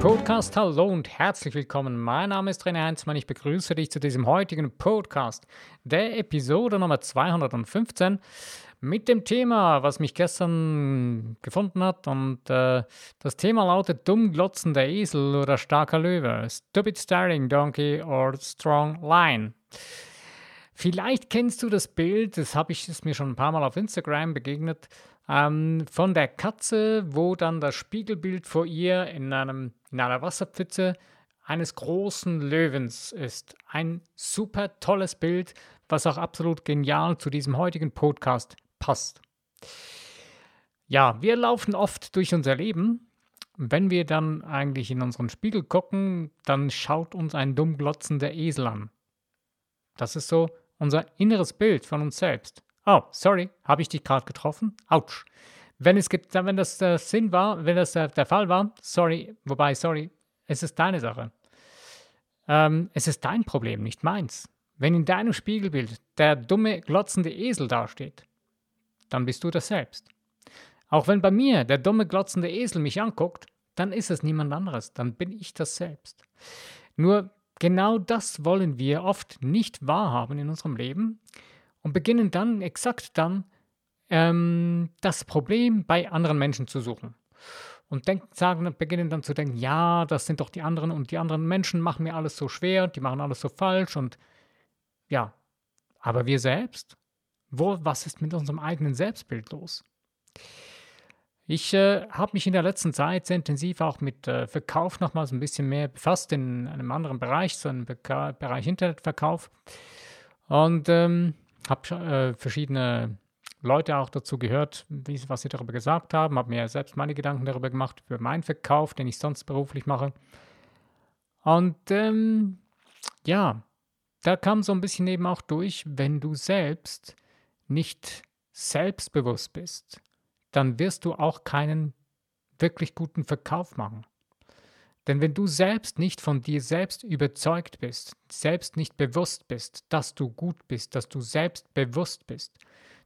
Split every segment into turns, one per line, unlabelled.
Podcast. Hallo und herzlich willkommen. Mein Name ist René Heinzmann. Ich begrüße dich zu diesem heutigen Podcast, der Episode Nummer 215 mit dem Thema, was mich gestern gefunden hat. Und äh, das Thema lautet dumm glotzender Esel oder starker Löwe. Stupid staring donkey or strong lion. Vielleicht kennst du das Bild, das habe ich ist mir schon ein paar Mal auf Instagram begegnet, ähm, von der Katze, wo dann das Spiegelbild vor ihr in, einem, in einer Wasserpfütze eines großen Löwens ist. Ein super tolles Bild, was auch absolut genial zu diesem heutigen Podcast passt. Ja, wir laufen oft durch unser Leben. Wenn wir dann eigentlich in unseren Spiegel gucken, dann schaut uns ein dumm glotzender Esel an. Das ist so unser inneres Bild von uns selbst. Oh, sorry, habe ich dich gerade getroffen? Autsch. Wenn, es, wenn das der Sinn war, wenn das der, der Fall war, sorry, wobei, sorry, es ist deine Sache. Ähm, es ist dein Problem, nicht meins. Wenn in deinem Spiegelbild der dumme, glotzende Esel dasteht, dann bist du das selbst. Auch wenn bei mir der dumme, glotzende Esel mich anguckt, dann ist es niemand anderes, dann bin ich das selbst. Nur genau das wollen wir oft nicht wahrhaben in unserem Leben und beginnen dann, exakt dann, ähm, das Problem bei anderen Menschen zu suchen. Und denk, sagen, beginnen dann zu denken, ja, das sind doch die anderen und die anderen Menschen machen mir alles so schwer, die machen alles so falsch und ja, aber wir selbst? Wo, was ist mit unserem eigenen Selbstbild los? Ich äh, habe mich in der letzten Zeit sehr intensiv auch mit äh, Verkauf nochmals ein bisschen mehr befasst, in einem anderen Bereich, so einem Beka Bereich Internetverkauf. Und ähm, habe äh, verschiedene Leute auch dazu gehört, wie, was sie darüber gesagt haben, habe mir selbst meine Gedanken darüber gemacht, über meinen Verkauf, den ich sonst beruflich mache. Und ähm, ja, da kam so ein bisschen eben auch durch, wenn du selbst nicht selbstbewusst bist, dann wirst du auch keinen wirklich guten Verkauf machen. Denn wenn du selbst nicht von dir selbst überzeugt bist, selbst nicht bewusst bist, dass du gut bist, dass du selbst bewusst bist,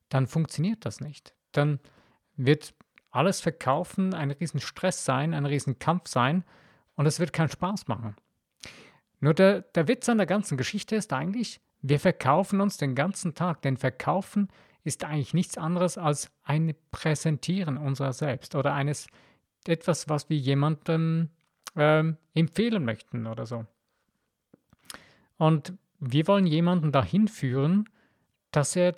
dann funktioniert das nicht. Dann wird alles Verkaufen ein riesen Stress sein, ein riesen Kampf sein und es wird keinen Spaß machen. Nur der, der Witz an der ganzen Geschichte ist eigentlich, wir verkaufen uns den ganzen Tag, denn Verkaufen ist eigentlich nichts anderes als ein Präsentieren unserer selbst oder eines etwas, was wir jemandem ähm, empfehlen möchten oder so. Und wir wollen jemanden dahin führen, dass er,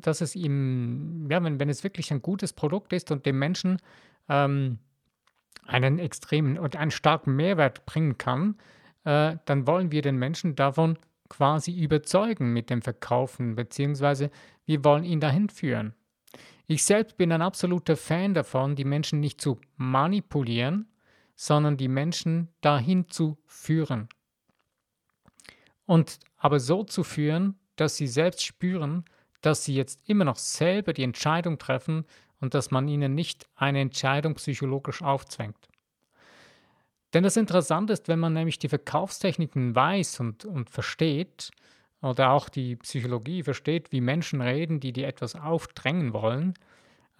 dass es ihm, ja, wenn, wenn es wirklich ein gutes Produkt ist und dem Menschen ähm, einen extremen und einen starken Mehrwert bringen kann, äh, dann wollen wir den Menschen davon quasi überzeugen mit dem Verkaufen, beziehungsweise wir wollen ihn dahin führen. Ich selbst bin ein absoluter Fan davon, die Menschen nicht zu manipulieren, sondern die Menschen dahin zu führen. Und aber so zu führen, dass sie selbst spüren, dass sie jetzt immer noch selber die Entscheidung treffen und dass man ihnen nicht eine Entscheidung psychologisch aufzwängt. Denn das Interessante ist, wenn man nämlich die Verkaufstechniken weiß und, und versteht, oder auch die Psychologie versteht, wie Menschen reden, die dir etwas aufdrängen wollen,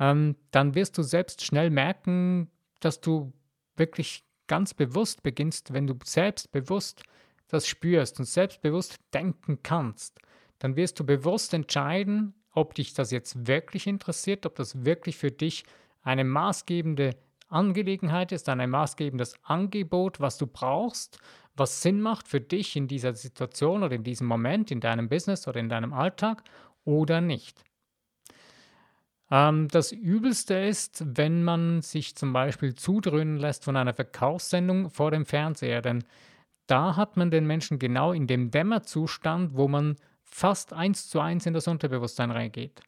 ähm, dann wirst du selbst schnell merken, dass du wirklich ganz bewusst beginnst, wenn du selbstbewusst das spürst und selbstbewusst denken kannst, dann wirst du bewusst entscheiden, ob dich das jetzt wirklich interessiert, ob das wirklich für dich eine maßgebende Angelegenheit ist, ein maßgebendes Angebot, was du brauchst, was Sinn macht für dich in dieser Situation oder in diesem Moment, in deinem Business oder in deinem Alltag oder nicht. Ähm, das Übelste ist, wenn man sich zum Beispiel zudröhnen lässt von einer Verkaufssendung vor dem Fernseher, denn da hat man den Menschen genau in dem Dämmerzustand, wo man fast eins zu eins in das Unterbewusstsein reingeht.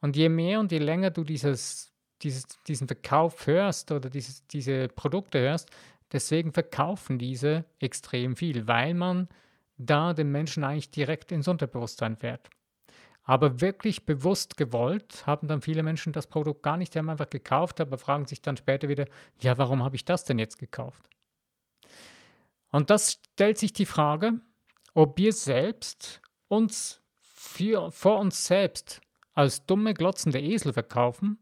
Und je mehr und je länger du dieses dieses, diesen Verkauf hörst oder dieses, diese Produkte hörst, deswegen verkaufen diese extrem viel, weil man da den Menschen eigentlich direkt ins Unterbewusstsein fährt. Aber wirklich bewusst gewollt haben dann viele Menschen das Produkt gar nicht, die haben einfach gekauft, aber fragen sich dann später wieder, ja, warum habe ich das denn jetzt gekauft? Und das stellt sich die Frage, ob wir selbst uns für, vor uns selbst als dumme, glotzende Esel verkaufen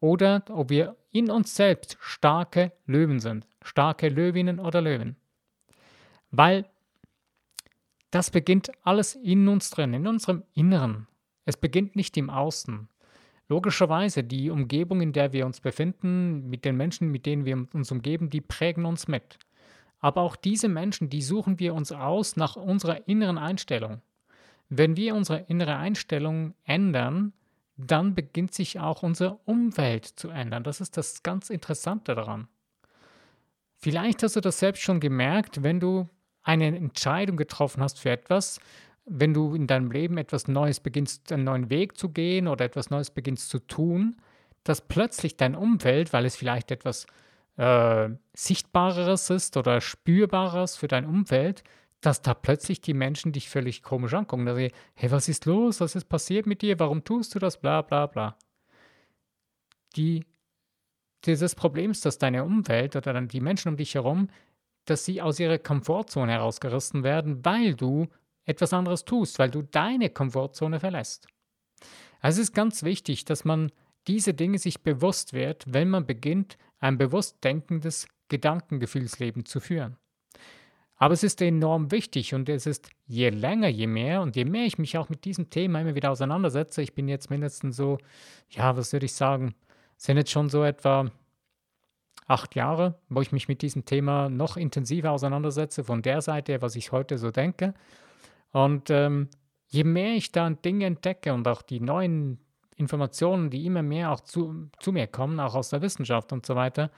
oder ob wir in uns selbst starke Löwen sind. starke Löwinnen oder Löwen. Weil das beginnt alles in uns drin, in unserem Inneren. Es beginnt nicht im Außen. Logischerweise, die Umgebung, in der wir uns befinden, mit den Menschen, mit denen wir uns umgeben, die prägen uns mit. Aber auch diese Menschen, die suchen wir uns aus nach unserer inneren Einstellung. Wenn wir unsere innere Einstellung ändern, dann beginnt sich auch unsere Umwelt zu ändern. Das ist das ganz Interessante daran. Vielleicht hast du das selbst schon gemerkt, wenn du eine Entscheidung getroffen hast für etwas, wenn du in deinem Leben etwas Neues beginnst, einen neuen Weg zu gehen oder etwas Neues beginnst zu tun, dass plötzlich dein Umfeld, weil es vielleicht etwas äh, Sichtbareres ist oder Spürbares für dein Umfeld, dass da plötzlich die Menschen dich völlig komisch angucken. Dass sie, hey, was ist los? Was ist passiert mit dir? Warum tust du das? Bla bla bla. Die, dieses Problem ist, dass deine Umwelt oder dann die Menschen um dich herum, dass sie aus ihrer Komfortzone herausgerissen werden, weil du etwas anderes tust, weil du deine Komfortzone verlässt. Also es ist ganz wichtig, dass man diese Dinge sich bewusst wird, wenn man beginnt, ein bewusst denkendes Gedankengefühlsleben zu führen. Aber es ist enorm wichtig und es ist je länger, je mehr und je mehr ich mich auch mit diesem Thema immer wieder auseinandersetze, ich bin jetzt mindestens so, ja, was würde ich sagen, sind jetzt schon so etwa acht Jahre, wo ich mich mit diesem Thema noch intensiver auseinandersetze, von der Seite, was ich heute so denke. Und ähm, je mehr ich da Dinge entdecke und auch die neuen Informationen, die immer mehr auch zu, zu mir kommen, auch aus der Wissenschaft und so weiter,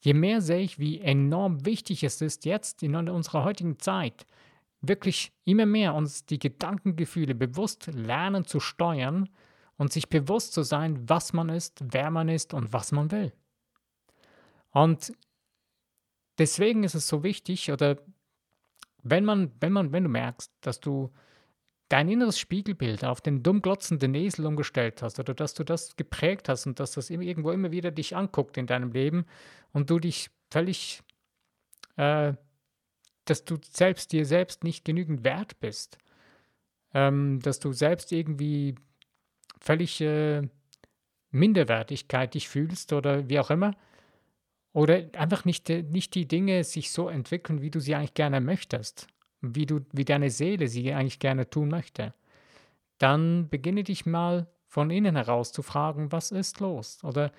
je mehr sehe ich, wie enorm wichtig es ist, jetzt in unserer heutigen Zeit wirklich immer mehr uns die Gedankengefühle bewusst lernen zu steuern und sich bewusst zu sein, was man ist, wer man ist und was man will. Und deswegen ist es so wichtig, oder wenn man, wenn man, wenn du merkst, dass du dein inneres Spiegelbild auf den dumm glotzenden Esel umgestellt hast oder dass du das geprägt hast und dass das irgendwo immer wieder dich anguckt in deinem Leben und du dich völlig, äh, dass du selbst dir selbst nicht genügend wert bist, ähm, dass du selbst irgendwie völlig äh, Minderwertigkeit dich fühlst oder wie auch immer, oder einfach nicht, äh, nicht die Dinge sich so entwickeln, wie du sie eigentlich gerne möchtest wie, du, wie deine Seele sie eigentlich gerne tun möchte, dann beginne dich mal von innen heraus zu fragen, was ist los? Oder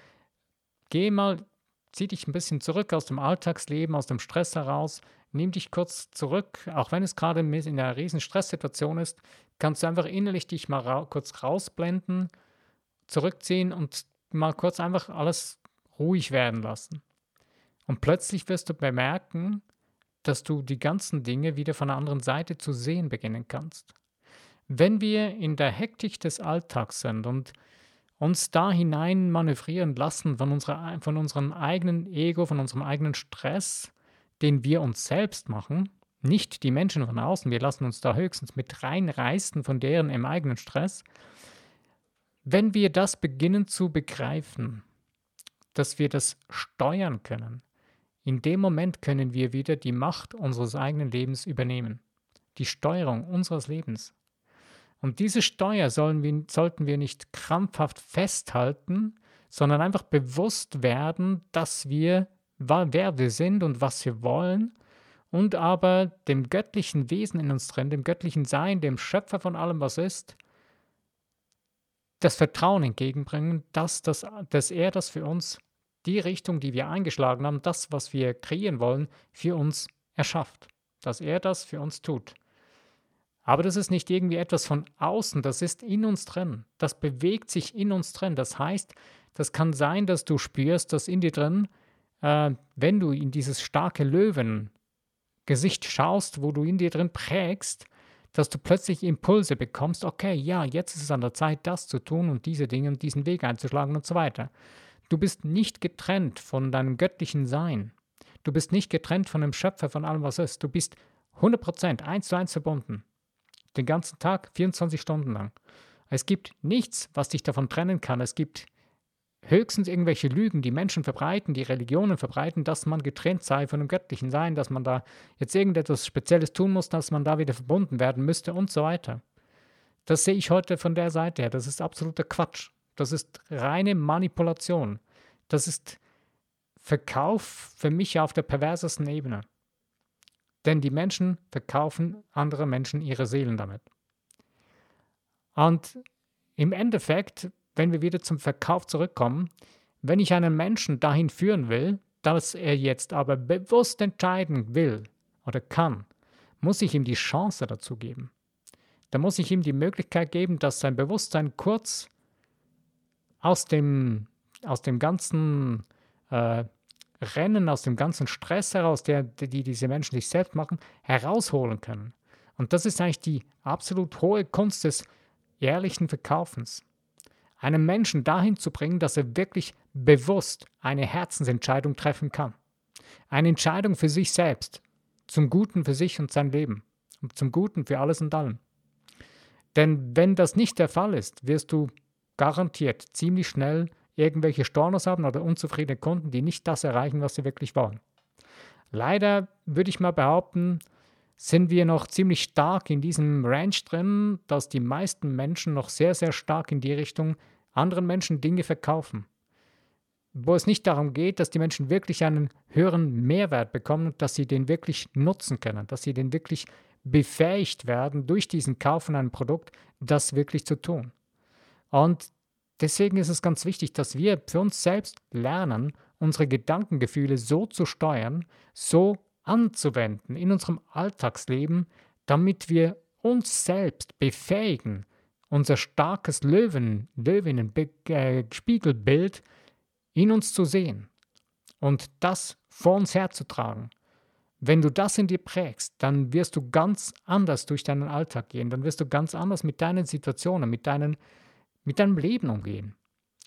geh mal, zieh dich ein bisschen zurück aus dem Alltagsleben, aus dem Stress heraus, nimm dich kurz zurück, auch wenn es gerade in einer riesen Stresssituation ist, kannst du einfach innerlich dich mal ra kurz rausblenden, zurückziehen und mal kurz einfach alles ruhig werden lassen. Und plötzlich wirst du bemerken, dass du die ganzen Dinge wieder von der anderen Seite zu sehen beginnen kannst. Wenn wir in der Hektik des Alltags sind und uns da hinein manövrieren lassen von, unserer, von unserem eigenen Ego, von unserem eigenen Stress, den wir uns selbst machen, nicht die Menschen von außen, wir lassen uns da höchstens mit reinreißen von deren im eigenen Stress, wenn wir das beginnen zu begreifen, dass wir das steuern können, in dem Moment können wir wieder die Macht unseres eigenen Lebens übernehmen, die Steuerung unseres Lebens. Und diese Steuer wir, sollten wir nicht krampfhaft festhalten, sondern einfach bewusst werden, dass wir, wer wir sind und was wir wollen, und aber dem göttlichen Wesen in uns drin, dem göttlichen Sein, dem Schöpfer von allem, was ist, das Vertrauen entgegenbringen, dass, das, dass er das für uns die Richtung, die wir eingeschlagen haben, das, was wir kreieren wollen, für uns erschafft. Dass er das für uns tut. Aber das ist nicht irgendwie etwas von außen, das ist in uns drin. Das bewegt sich in uns drin. Das heißt, das kann sein, dass du spürst, dass in dir drin, äh, wenn du in dieses starke Löwen-Gesicht schaust, wo du in dir drin prägst, dass du plötzlich Impulse bekommst, okay, ja, jetzt ist es an der Zeit, das zu tun und diese Dinge und diesen Weg einzuschlagen und so weiter. Du bist nicht getrennt von deinem göttlichen Sein. Du bist nicht getrennt von dem Schöpfer, von allem, was ist. Du bist 100%, eins zu eins verbunden. Den ganzen Tag, 24 Stunden lang. Es gibt nichts, was dich davon trennen kann. Es gibt höchstens irgendwelche Lügen, die Menschen verbreiten, die Religionen verbreiten, dass man getrennt sei von dem göttlichen Sein, dass man da jetzt irgendetwas Spezielles tun muss, dass man da wieder verbunden werden müsste und so weiter. Das sehe ich heute von der Seite her. Das ist absoluter Quatsch. Das ist reine Manipulation. Das ist Verkauf für mich auf der perversesten Ebene. Denn die Menschen verkaufen andere Menschen ihre Seelen damit. Und im Endeffekt, wenn wir wieder zum Verkauf zurückkommen, wenn ich einen Menschen dahin führen will, dass er jetzt aber bewusst entscheiden will oder kann, muss ich ihm die Chance dazu geben. Da muss ich ihm die Möglichkeit geben, dass sein Bewusstsein kurz aus dem, aus dem ganzen äh, Rennen, aus dem ganzen Stress heraus, der, die diese Menschen sich selbst machen, herausholen können. Und das ist eigentlich die absolut hohe Kunst des ehrlichen Verkaufens. Einen Menschen dahin zu bringen, dass er wirklich bewusst eine Herzensentscheidung treffen kann. Eine Entscheidung für sich selbst, zum Guten für sich und sein Leben und zum Guten für alles und allem. Denn wenn das nicht der Fall ist, wirst du garantiert ziemlich schnell irgendwelche Stornos haben oder unzufriedene Kunden, die nicht das erreichen, was sie wirklich wollen. Leider würde ich mal behaupten, sind wir noch ziemlich stark in diesem Range drin, dass die meisten Menschen noch sehr, sehr stark in die Richtung anderen Menschen Dinge verkaufen. Wo es nicht darum geht, dass die Menschen wirklich einen höheren Mehrwert bekommen und dass sie den wirklich nutzen können, dass sie den wirklich befähigt werden, durch diesen Kauf von einem Produkt das wirklich zu tun. Und deswegen ist es ganz wichtig, dass wir für uns selbst lernen, unsere Gedankengefühle so zu steuern, so anzuwenden in unserem Alltagsleben, damit wir uns selbst befähigen, unser starkes Löwen, Löwinnen-Spiegelbild in uns zu sehen und das vor uns herzutragen. Wenn du das in dir prägst, dann wirst du ganz anders durch deinen Alltag gehen, dann wirst du ganz anders mit deinen Situationen, mit, deinen, mit deinem Leben umgehen.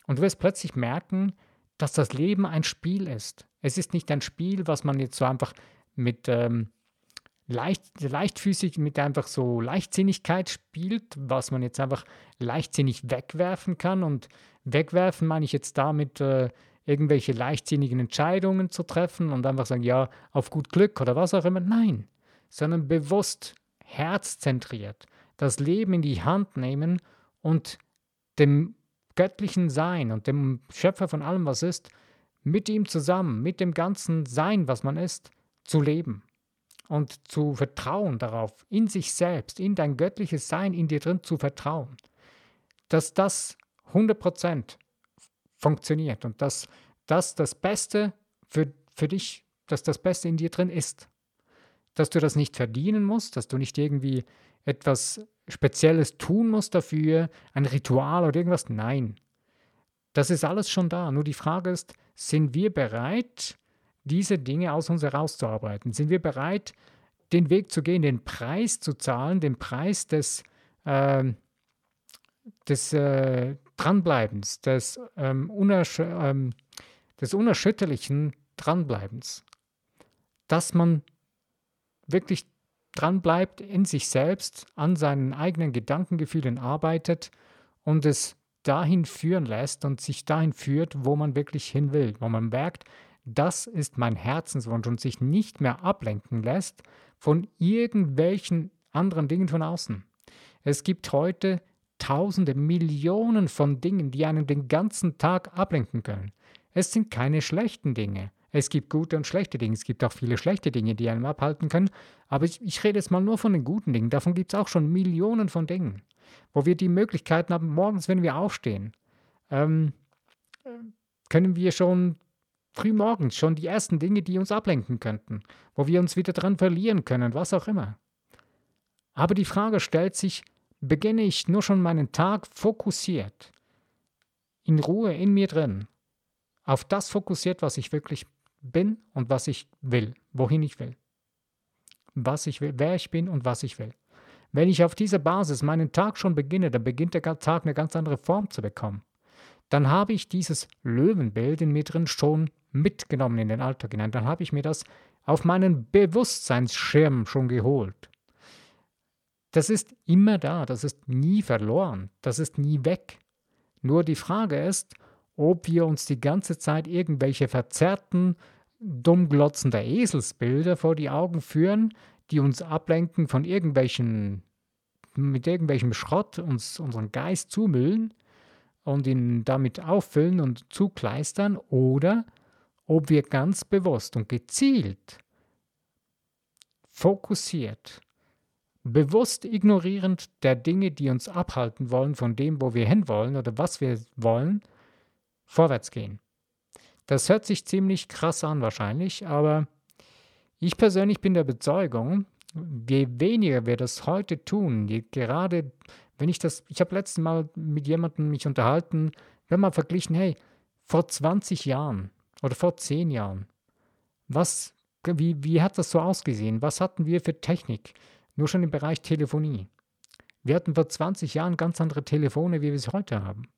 Und du wirst plötzlich merken, dass das Leben ein Spiel ist. Es ist nicht ein Spiel, was man jetzt so einfach mit ähm, leicht, leichtfüßig, mit einfach so Leichtsinnigkeit spielt, was man jetzt einfach leichtsinnig wegwerfen kann. Und wegwerfen meine ich jetzt damit, äh, irgendwelche leichtsinnigen Entscheidungen zu treffen und einfach sagen, ja, auf gut Glück oder was auch immer. Nein, sondern bewusst, herzzentriert, das Leben in die Hand nehmen und dem göttlichen Sein und dem Schöpfer von allem, was ist, mit ihm zusammen, mit dem ganzen Sein, was man ist, zu leben und zu vertrauen darauf, in sich selbst, in dein göttliches Sein, in dir drin zu vertrauen, dass das 100% funktioniert und dass das das Beste für, für dich, dass das Beste in dir drin ist. Dass du das nicht verdienen musst, dass du nicht irgendwie etwas Spezielles tun musst dafür, ein Ritual oder irgendwas. Nein, das ist alles schon da. Nur die Frage ist, sind wir bereit, diese Dinge aus uns herauszuarbeiten? Sind wir bereit, den Weg zu gehen, den Preis zu zahlen, den Preis des, äh, des äh, Dranbleibens, des, ähm, unersch ähm, des unerschütterlichen Dranbleibens? Dass man wirklich dranbleibt, in sich selbst, an seinen eigenen Gedankengefühlen arbeitet und es dahin führen lässt und sich dahin führt, wo man wirklich hin will, wo man merkt, das ist mein Herzenswunsch und sich nicht mehr ablenken lässt von irgendwelchen anderen Dingen von außen. Es gibt heute Tausende, Millionen von Dingen, die einen den ganzen Tag ablenken können. Es sind keine schlechten Dinge. Es gibt gute und schlechte Dinge. Es gibt auch viele schlechte Dinge, die einem abhalten können. Aber ich, ich rede jetzt mal nur von den guten Dingen. Davon gibt es auch schon Millionen von Dingen, wo wir die Möglichkeiten haben, morgens, wenn wir aufstehen, ähm, können wir schon frühmorgens schon die ersten Dinge, die uns ablenken könnten, wo wir uns wieder dran verlieren können, was auch immer. Aber die Frage stellt sich, beginne ich nur schon meinen Tag fokussiert, in Ruhe in mir drin, auf das fokussiert, was ich wirklich bin und was ich will, wohin ich will. Was ich will, wer ich bin und was ich will. Wenn ich auf dieser Basis meinen Tag schon beginne, dann beginnt der Tag eine ganz andere Form zu bekommen. Dann habe ich dieses Löwenbild in mir drin schon mitgenommen in den Alltag hinein. Dann habe ich mir das auf meinen Bewusstseinsschirm schon geholt. Das ist immer da, das ist nie verloren, das ist nie weg. Nur die Frage ist, ob wir uns die ganze Zeit irgendwelche verzerrten, dummglotzender Eselsbilder vor die Augen führen, die uns ablenken von irgendwelchen, mit irgendwelchem Schrott uns unseren Geist zumüllen und ihn damit auffüllen und zukleistern, oder ob wir ganz bewusst und gezielt, fokussiert, bewusst ignorierend der Dinge, die uns abhalten wollen von dem, wo wir hinwollen oder was wir wollen, vorwärts gehen. Das hört sich ziemlich krass an wahrscheinlich, aber ich persönlich bin der Überzeugung, je weniger wir das heute tun, je gerade wenn ich das, ich habe letztes Mal mit jemandem mich unterhalten, wir haben mal verglichen, hey, vor 20 Jahren oder vor 10 Jahren, was, wie, wie hat das so ausgesehen? Was hatten wir für Technik? Nur schon im Bereich Telefonie. Wir hatten vor 20 Jahren ganz andere Telefone, wie wir es heute haben.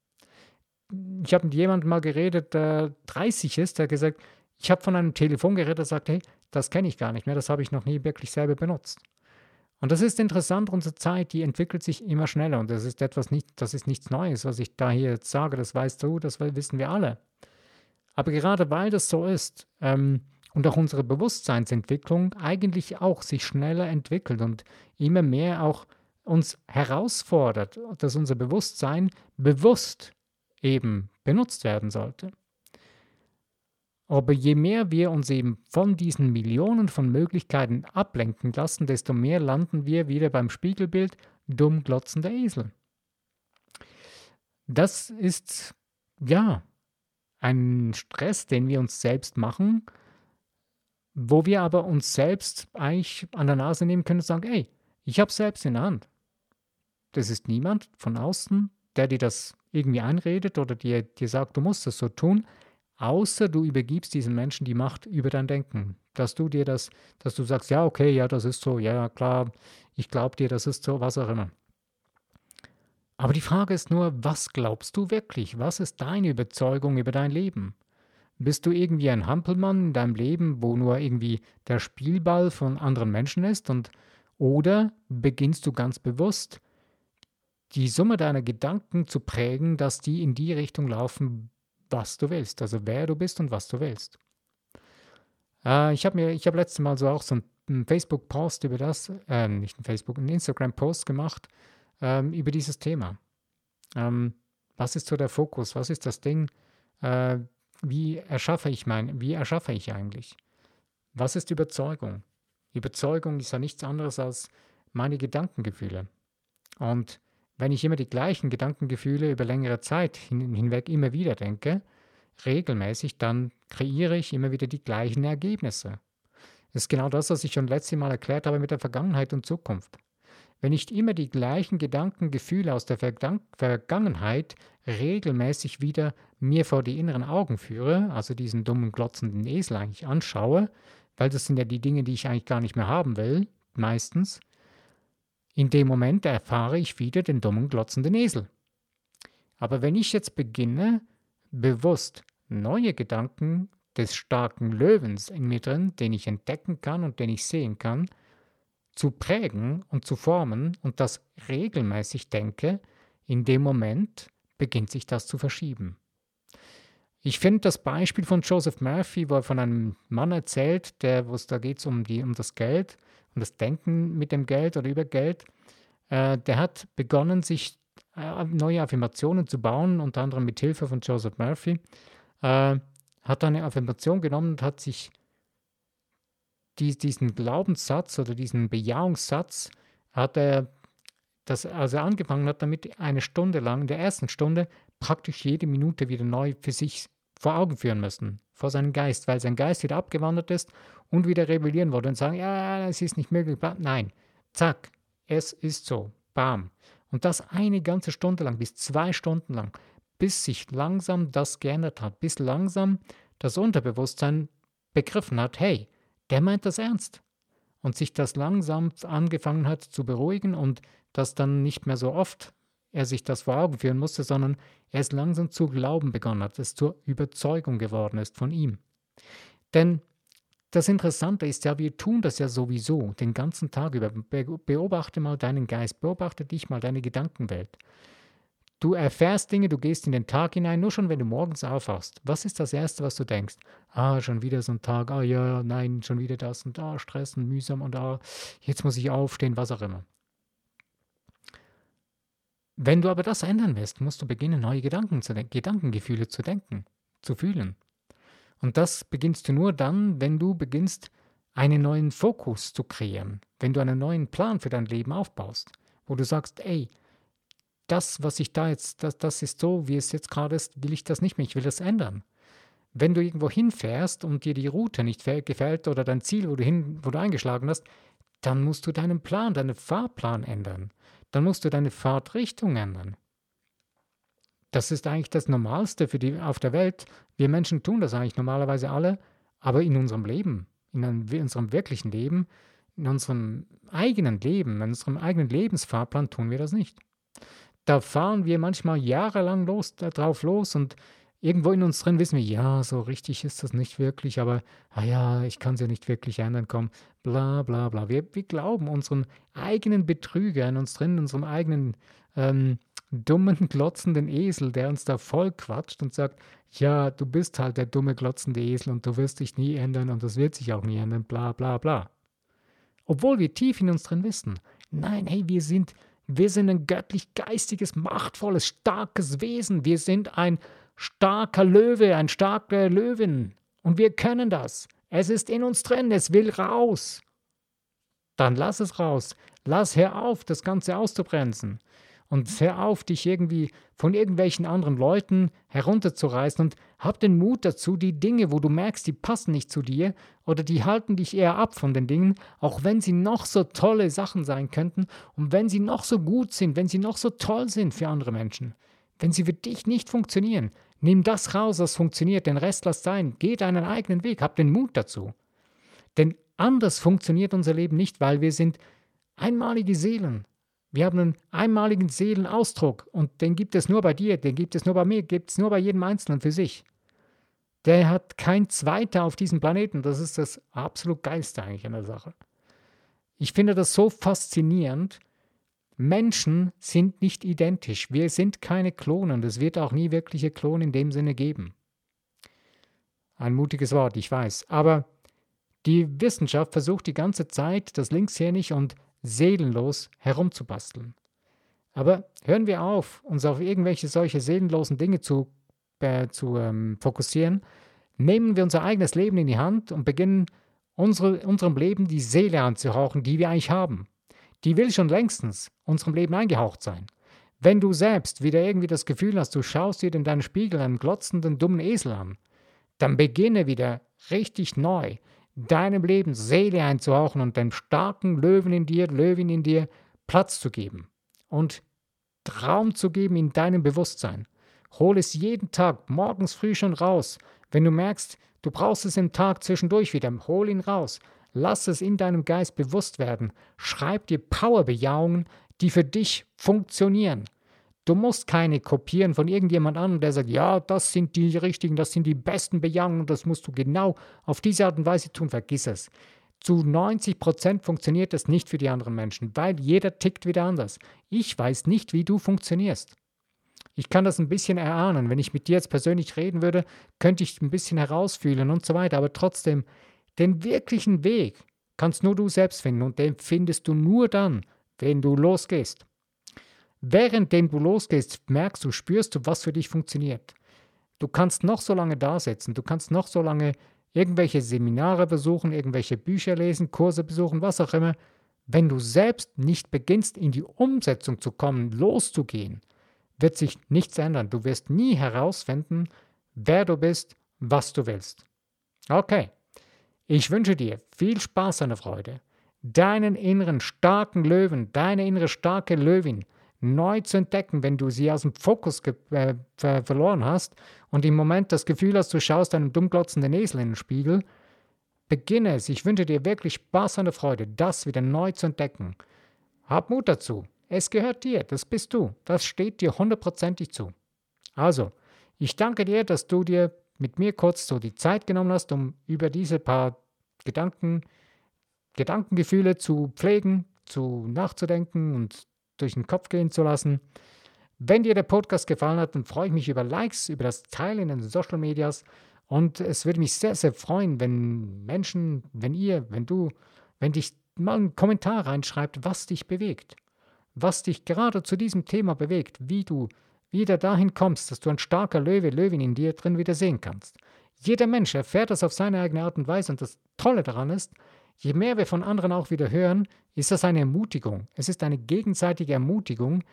Ich habe mit jemandem mal geredet, der 30 ist, der gesagt, ich habe von einem Telefongerät, der sagt, hey, das kenne ich gar nicht mehr, das habe ich noch nie wirklich selber benutzt. Und das ist interessant, unsere Zeit, die entwickelt sich immer schneller und das ist etwas nicht, das ist nichts Neues, was ich da hier jetzt sage, das weißt du, das wissen wir alle. Aber gerade weil das so ist, ähm, und auch unsere Bewusstseinsentwicklung eigentlich auch sich schneller entwickelt und immer mehr auch uns herausfordert, dass unser Bewusstsein bewusst eben benutzt werden sollte. Aber je mehr wir uns eben von diesen Millionen von Möglichkeiten ablenken lassen, desto mehr landen wir wieder beim Spiegelbild dumm glotzender Esel. Das ist ja ein Stress, den wir uns selbst machen, wo wir aber uns selbst eigentlich an der Nase nehmen können und sagen, ey, ich habe selbst in der Hand. Das ist niemand von außen, der dir das irgendwie einredet oder dir, dir sagt, du musst das so tun, außer du übergibst diesen Menschen die Macht über dein Denken. Dass du dir das, dass du sagst, ja, okay, ja, das ist so, ja, klar, ich glaube dir, das ist so, was auch immer. Aber die Frage ist nur, was glaubst du wirklich? Was ist deine Überzeugung über dein Leben? Bist du irgendwie ein Hampelmann in deinem Leben, wo nur irgendwie der Spielball von anderen Menschen ist? Und, oder beginnst du ganz bewusst, die Summe deiner Gedanken zu prägen, dass die in die Richtung laufen, was du willst, also wer du bist und was du willst. Äh, ich habe mir, ich habe letztes Mal so auch so einen Facebook-Post über das, äh, nicht ein Facebook, einen Instagram-Post gemacht ähm, über dieses Thema. Ähm, was ist so der Fokus? Was ist das Ding? Äh, wie erschaffe ich mein, wie erschaffe ich eigentlich? Was ist Überzeugung? Überzeugung ist ja nichts anderes als meine Gedankengefühle. Und wenn ich immer die gleichen Gedankengefühle über längere Zeit hin, hinweg immer wieder denke, regelmäßig, dann kreiere ich immer wieder die gleichen Ergebnisse. Das ist genau das, was ich schon letztes Mal erklärt habe mit der Vergangenheit und Zukunft. Wenn ich immer die gleichen Gedankengefühle aus der Vergangenheit regelmäßig wieder mir vor die inneren Augen führe, also diesen dummen, glotzenden Esel eigentlich anschaue, weil das sind ja die Dinge, die ich eigentlich gar nicht mehr haben will, meistens, in dem Moment erfahre ich wieder den dummen, glotzenden Esel. Aber wenn ich jetzt beginne, bewusst neue Gedanken des starken Löwens in mir drin, den ich entdecken kann und den ich sehen kann, zu prägen und zu formen und das regelmäßig denke, in dem Moment beginnt sich das zu verschieben. Ich finde das Beispiel von Joseph Murphy, wo er von einem Mann erzählt, der, wo es da geht um, die, um das Geld und das Denken mit dem Geld oder über Geld, äh, der hat begonnen, sich äh, neue Affirmationen zu bauen, unter anderem mit Hilfe von Joseph Murphy, äh, hat eine Affirmation genommen und hat sich die, diesen Glaubenssatz oder diesen Bejahungssatz hat er, das, als er angefangen hat, damit eine Stunde lang, in der ersten Stunde, praktisch jede Minute wieder neu für sich vor Augen führen müssen, vor seinem Geist, weil sein Geist wieder abgewandert ist und wieder rebellieren wollte und sagen, ja, es ist nicht möglich. Nein, zack, es ist so, bam. Und das eine ganze Stunde lang, bis zwei Stunden lang, bis sich langsam das geändert hat, bis langsam das Unterbewusstsein begriffen hat, hey, der meint das ernst. Und sich das langsam angefangen hat zu beruhigen und dass dann nicht mehr so oft er sich das vor Augen führen musste, sondern er es langsam zu glauben begonnen hat, es zur Überzeugung geworden ist von ihm. Denn das Interessante ist ja, wir tun das ja sowieso den ganzen Tag über. Beobachte mal deinen Geist, beobachte dich mal deine Gedankenwelt. Du erfährst Dinge, du gehst in den Tag hinein, nur schon wenn du morgens aufwachst. Was ist das Erste, was du denkst? Ah, schon wieder so ein Tag, ah ja, nein, schon wieder das und ah, Stress und mühsam und ah, jetzt muss ich aufstehen, was auch immer. Wenn du aber das ändern willst, musst du beginnen, neue Gedanken zu Gedankengefühle zu denken, zu fühlen. Und das beginnst du nur dann, wenn du beginnst, einen neuen Fokus zu kreieren, wenn du einen neuen Plan für dein Leben aufbaust, wo du sagst, ey, das, was ich da jetzt, das, das ist so, wie es jetzt gerade ist, will ich das nicht mehr, ich will das ändern. Wenn du irgendwo hinfährst und dir die Route nicht gefällt oder dein Ziel, wo du, hin, wo du eingeschlagen hast, dann musst du deinen Plan, deinen Fahrplan ändern. Dann musst du deine Fahrtrichtung ändern. Das ist eigentlich das Normalste für die auf der Welt. Wir Menschen tun das eigentlich normalerweise alle, aber in unserem Leben, in, einem, in unserem wirklichen Leben, in unserem eigenen Leben, in unserem eigenen Lebensfahrplan tun wir das nicht. Da fahren wir manchmal jahrelang los, drauf los und irgendwo in uns drin wissen wir, ja, so richtig ist das nicht wirklich, aber ah ja, ich kann es ja nicht wirklich ändern, komm, bla bla bla. Wir, wir glauben unseren eigenen Betrüger in uns drin, unserem eigenen ähm, dummen, glotzenden Esel, der uns da voll quatscht und sagt, ja, du bist halt der dumme, glotzende Esel und du wirst dich nie ändern und das wird sich auch nie ändern, bla bla bla. Obwohl wir tief in uns drin wissen, nein, hey, wir sind, wir sind ein göttlich geistiges, machtvolles, starkes Wesen. Wir sind ein starker Löwe, ein starker Löwin. Und wir können das. Es ist in uns drin, es will raus. Dann lass es raus. Lass hör auf, das Ganze auszubremsen. Und hör auf, dich irgendwie von irgendwelchen anderen Leuten herunterzureißen und hab den Mut dazu, die Dinge, wo du merkst, die passen nicht zu dir oder die halten dich eher ab von den Dingen, auch wenn sie noch so tolle Sachen sein könnten und wenn sie noch so gut sind, wenn sie noch so toll sind für andere Menschen. Wenn sie für dich nicht funktionieren, nimm das raus, was funktioniert, den Rest lass sein, geh deinen eigenen Weg, hab den Mut dazu. Denn anders funktioniert unser Leben nicht, weil wir sind einmalige Seelen. Wir haben einen einmaligen Seelenausdruck und den gibt es nur bei dir, den gibt es nur bei mir, gibt es nur bei jedem Einzelnen für sich. Der hat kein Zweiter auf diesem Planeten. Das ist das absolut Geilste eigentlich an der Sache. Ich finde das so faszinierend, Menschen sind nicht identisch. Wir sind keine Klone und es wird auch nie wirkliche Klone in dem Sinne geben. Ein mutiges Wort, ich weiß. Aber die Wissenschaft versucht die ganze Zeit, das linkshänig und seelenlos herumzubasteln. Aber hören wir auf, uns auf irgendwelche solche seelenlosen Dinge zu, äh, zu ähm, fokussieren. Nehmen wir unser eigenes Leben in die Hand und beginnen unsere, unserem Leben die Seele anzuhauchen, die wir eigentlich haben die will schon längstens unserem Leben eingehaucht sein. Wenn du selbst wieder irgendwie das Gefühl hast, du schaust dir in deinen Spiegel einen glotzenden, dummen Esel an, dann beginne wieder richtig neu, deinem Leben Seele einzuhauchen und dem starken Löwen in dir, Löwin in dir Platz zu geben und Raum zu geben in deinem Bewusstsein. Hol es jeden Tag, morgens früh schon raus. Wenn du merkst, du brauchst es im Tag zwischendurch wieder, hol ihn raus. Lass es in deinem Geist bewusst werden. Schreib dir Powerbejahungen, die für dich funktionieren. Du musst keine kopieren von irgendjemand anderem, der sagt, ja, das sind die richtigen, das sind die besten Bejahungen, das musst du genau auf diese Art und Weise tun. Vergiss es. Zu 90 Prozent funktioniert das nicht für die anderen Menschen, weil jeder tickt wieder anders. Ich weiß nicht, wie du funktionierst. Ich kann das ein bisschen erahnen. Wenn ich mit dir jetzt persönlich reden würde, könnte ich ein bisschen herausfühlen und so weiter. Aber trotzdem, den wirklichen Weg kannst nur du selbst finden und den findest du nur dann, wenn du losgehst. Währenddem du losgehst, merkst du, spürst du, was für dich funktioniert. Du kannst noch so lange da sitzen, du kannst noch so lange irgendwelche Seminare besuchen, irgendwelche Bücher lesen, Kurse besuchen, was auch immer. Wenn du selbst nicht beginnst, in die Umsetzung zu kommen, loszugehen, wird sich nichts ändern. Du wirst nie herausfinden, wer du bist, was du willst. Okay, ich wünsche dir viel Spaß und Freude, deinen inneren starken Löwen, deine innere starke Löwin neu zu entdecken, wenn du sie aus dem Fokus äh, ver verloren hast und im Moment das Gefühl hast, du schaust einem dummglotzenden Esel in den Spiegel. Beginne es. Ich wünsche dir wirklich Spaß und Freude, das wieder neu zu entdecken. Hab Mut dazu. Es gehört dir. Das bist du. Das steht dir hundertprozentig zu. Also, ich danke dir, dass du dir mit mir kurz so die Zeit genommen hast, um über diese paar Gedanken, Gedankengefühle zu pflegen, zu nachzudenken und durch den Kopf gehen zu lassen. Wenn dir der Podcast gefallen hat, dann freue ich mich über Likes, über das Teilen in den Social Medias. Und es würde mich sehr, sehr freuen, wenn Menschen, wenn ihr, wenn du, wenn dich mal einen Kommentar reinschreibt, was dich bewegt. Was dich gerade zu diesem Thema bewegt, wie du wieder dahin kommst, dass du ein starker Löwe, Löwin in dir drin wieder sehen kannst. Jeder Mensch erfährt das auf seine eigene Art und Weise. Und das Tolle daran ist, je mehr wir von anderen auch wieder hören, ist das eine Ermutigung. Es ist eine gegenseitige Ermutigung,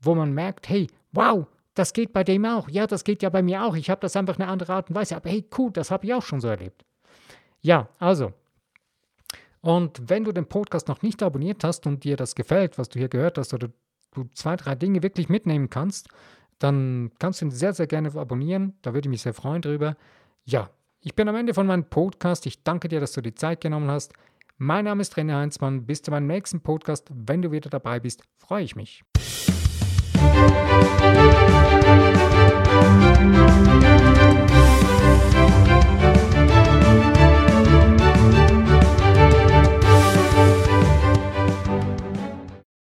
wo man merkt, hey, wow, das geht bei dem auch. Ja, das geht ja bei mir auch. Ich habe das einfach eine andere Art und Weise. Aber hey, cool, das habe ich auch schon so erlebt. Ja, also. Und wenn du den Podcast noch nicht abonniert hast und dir das gefällt, was du hier gehört hast, oder du zwei, drei Dinge wirklich mitnehmen kannst, dann kannst du ihn sehr, sehr gerne abonnieren. Da würde ich mich sehr freuen drüber. Ja, ich bin am Ende von meinem Podcast. Ich danke dir, dass du die Zeit genommen hast. Mein Name ist Trainer Heinzmann. Bis zu meinem nächsten Podcast. Wenn du wieder dabei bist, freue ich mich.